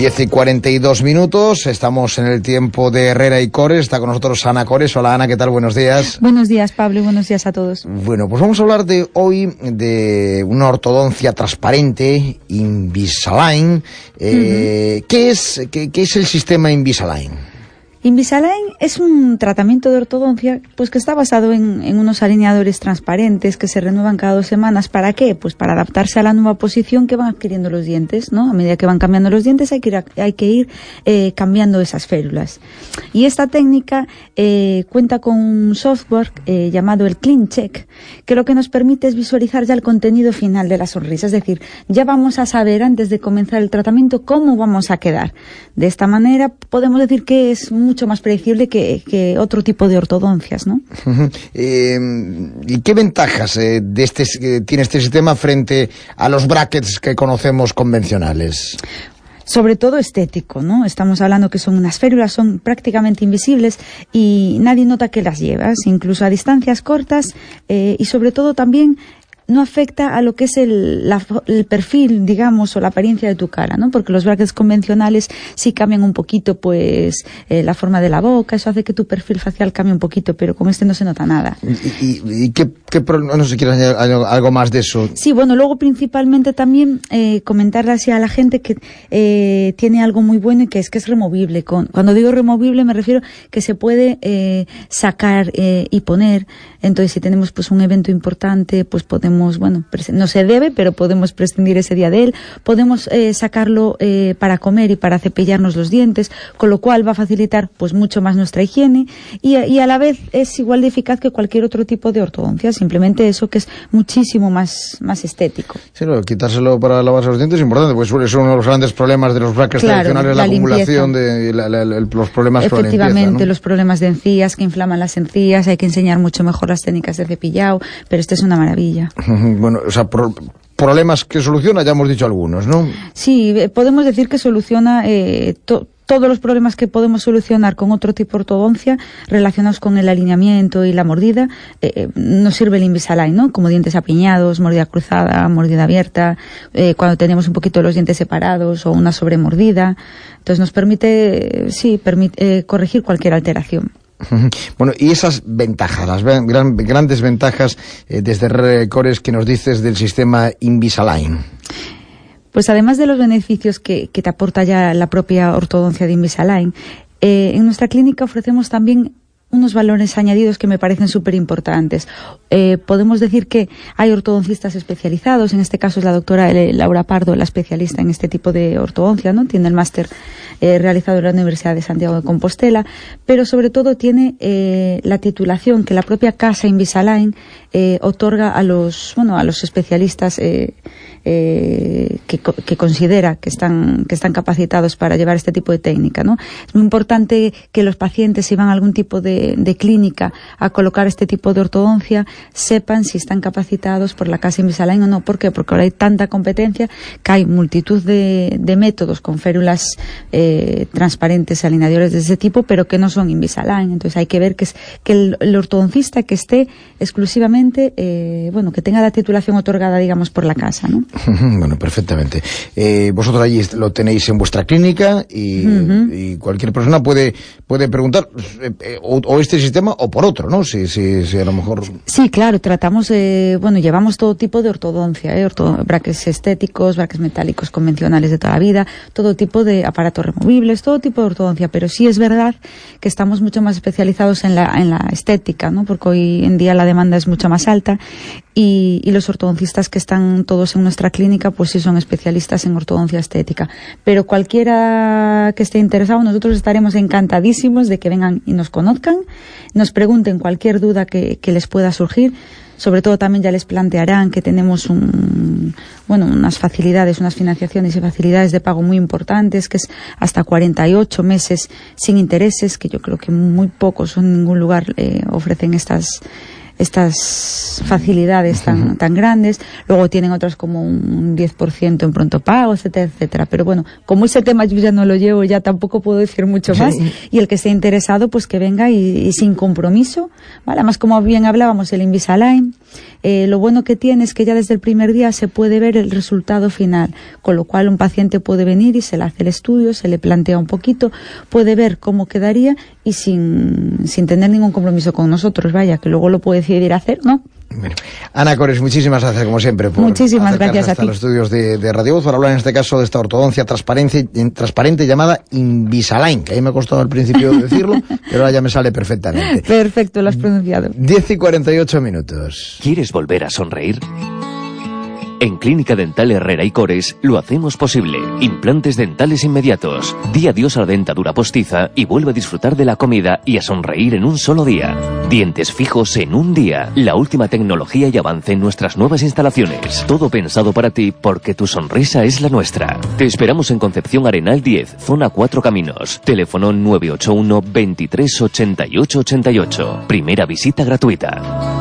10 y 42 minutos, estamos en el tiempo de Herrera y Cores, está con nosotros Ana Cores. Hola Ana, ¿qué tal? Buenos días. Buenos días Pablo y buenos días a todos. Bueno, pues vamos a hablar de hoy de una ortodoncia transparente, Invisalign. Eh, ¿qué, es, qué, ¿Qué es el sistema Invisalign? Invisalign es un tratamiento de ortodoncia pues que está basado en, unos alineadores transparentes que se renuevan cada dos semanas. ¿Para qué? Pues para adaptarse a la nueva posición que van adquiriendo los dientes, ¿no? A medida que van cambiando los dientes hay que ir, hay que ir eh, cambiando esas férulas. Y esta técnica eh, cuenta con un software eh, llamado el Clean Check, que lo que nos permite es visualizar ya el contenido final de la sonrisa. Es decir, ya vamos a saber antes de comenzar el tratamiento cómo vamos a quedar. De esta manera podemos decir que es mucho más predecible que, otro tipo de ortodoncias, ¿no? Eh, ¿Y qué ventajas eh, de este, eh, tiene este sistema frente a los brackets que conocemos convencionales? sobre todo estético, ¿no? Estamos hablando que son unas férulas, son prácticamente invisibles y nadie nota que las llevas, incluso a distancias cortas y sobre todo también no afecta a lo que es el, perfil, digamos, o la apariencia de tu cara, ¿no? Porque los brackets convencionales sí cambian un poquito, pues, eh, la forma de la boca, eso hace que tu perfil facial cambie un poquito, pero con este no se nota nada. ¿Y, qué, no sé si quieres añadir algo más de eso? Sí, bueno, luego principalmente también eh, comentarle así a la gente que eh, tiene algo muy bueno y que es que es removible. cuando digo removible me refiero que se puede eh, sacar y poner. Entonces, si tenemos pues un evento importante, pues podemos bueno, no se debe, pero podemos prescindir ese día de él, podemos eh, sacarlo eh, para comer y para cepillarnos los dientes, con lo cual va a facilitar pues mucho más nuestra higiene y, a la vez es igual de eficaz que cualquier otro tipo de ortodoncia, simplemente eso que es muchísimo más, más estético. Sí, quitárselo para lavarse los dientes es importante, pues es uno de los grandes problemas de los brackets tradicionales, la, acumulación de los problemas Efectivamente, los problemas de encías que inflaman las encías, hay que enseñar mucho mejor las técnicas de cepillado, pero esto es una maravilla. Bueno, o sea, problemas que soluciona, ya hemos dicho algunos, ¿no? Sí, eh, podemos decir que soluciona eh, todos los problemas que podemos solucionar con otro tipo de ortodoncia relacionados con el alineamiento y la mordida, eh, nos sirve el Invisalign, ¿no? Como dientes apiñados, mordida cruzada, mordida abierta, cuando tenemos un poquito los dientes separados o una sobremordida. Entonces nos permite, sí, permite, corregir cualquier alteración. Bueno, y esas ventajas, las grandes ventajas eh, desde Recores que nos dices del sistema Invisalign. Pues además de los beneficios que, te aporta ya la propia ortodoncia de Invisalign, eh, en nuestra clínica ofrecemos también unos valores añadidos que me parecen súper importantes. Eh, podemos decir que hay ortodoncistas especializados, en este caso es la doctora Laura Pardo, la especialista en este tipo de ortodoncia, ¿no? Tiene el máster eh, realizado en la Universidad de Santiago de Compostela, pero sobre todo tiene eh, la titulación que la propia casa Invisalign otorga a los, bueno, a los especialistas eh, que, considera que están, que están capacitados para llevar este tipo de técnica. ¿no? Es muy importante que los pacientes, si van a algún tipo de, clínica a colocar este tipo de ortodoncia, sepan si están capacitados por la Casa Invisalign o no. ¿Por qué? Porque ahora hay tanta competencia que hay multitud de, métodos con férulas eh, transparentes, alineadores de ese tipo, pero que no son Invisalign. Entonces hay que ver que, es, que el, ortodoncista que esté exclusivamente, eh, bueno, que tenga la titulación otorgada, digamos, por la casa, ¿no? bueno, perfectamente. Eh, vosotros allí lo tenéis en vuestra clínica y, cualquier persona puede puede preguntar eh, o, este sistema o por otro, ¿no? Si, si, a lo mejor... Sí, claro, tratamos, bueno, llevamos todo tipo de ortodoncia, ¿eh? braques estéticos, braques metálicos convencionales de toda la vida, todo tipo de aparatos removibles, todo tipo de ortodoncia, pero sí es verdad que estamos mucho más especializados en la, en la estética, ¿no? Porque hoy en día la demanda es mucho más alta y, y los ortodoncistas que están todos en nuestra clínica pues sí son especialistas en ortodoncia estética. Pero cualquiera que esté interesado, nosotros estaremos encantadísimos de que vengan y nos conozcan, nos pregunten cualquier duda que, les pueda surgir. Sobre todo también ya les plantearán que tenemos un, bueno, unas facilidades, unas financiaciones y facilidades de pago muy importantes, que es hasta 48 meses sin intereses, que yo creo que muy pocos en ningún lugar eh, ofrecen estas estas facilidades tan, tan grandes. Luego tienen otras como un 10% en pronto pago, etcétera, etcétera. Pero bueno, como ese tema yo ya no lo llevo, ya tampoco puedo decir mucho más. Y el que esté interesado, pues que venga y, sin compromiso, ¿vale? Además, como bien hablábamos, el Invisalign, eh, lo bueno que tiene es que ya desde el primer día se puede ver el resultado final, con lo cual un paciente puede venir y se le hace el estudio, se le plantea un poquito, puede ver cómo quedaría y sin, sin tener ningún compromiso con nosotros, vaya, que luego lo puede decidir hacer, ¿no? Ana Cores, muchísimas gracias como siempre por muchísimas gracias a, los estudios de, Radio Voz para hablar en este caso de esta ortodoncia transparente, transparente llamada Invisalign, que ahí me ha costado al principio decirlo, pero ahora ya me sale perfectamente. Perfecto, lo has pronunciado. 10 y 48 minutos. ¿Quieres volver a sonreír? En Clínica Dental Herrera y Cores lo hacemos posible. Implantes dentales inmediatos. Di adiós a la dentadura postiza y vuelve a disfrutar de la comida y a sonreír en un solo día. Dientes fijos en un día. La última tecnología y avance en nuestras nuevas instalaciones. Todo pensado para ti porque tu sonrisa es la nuestra. Te esperamos en Concepción Arenal 10, zona 4 Caminos. Teléfono 981 23 88 88. Primera visita gratuita.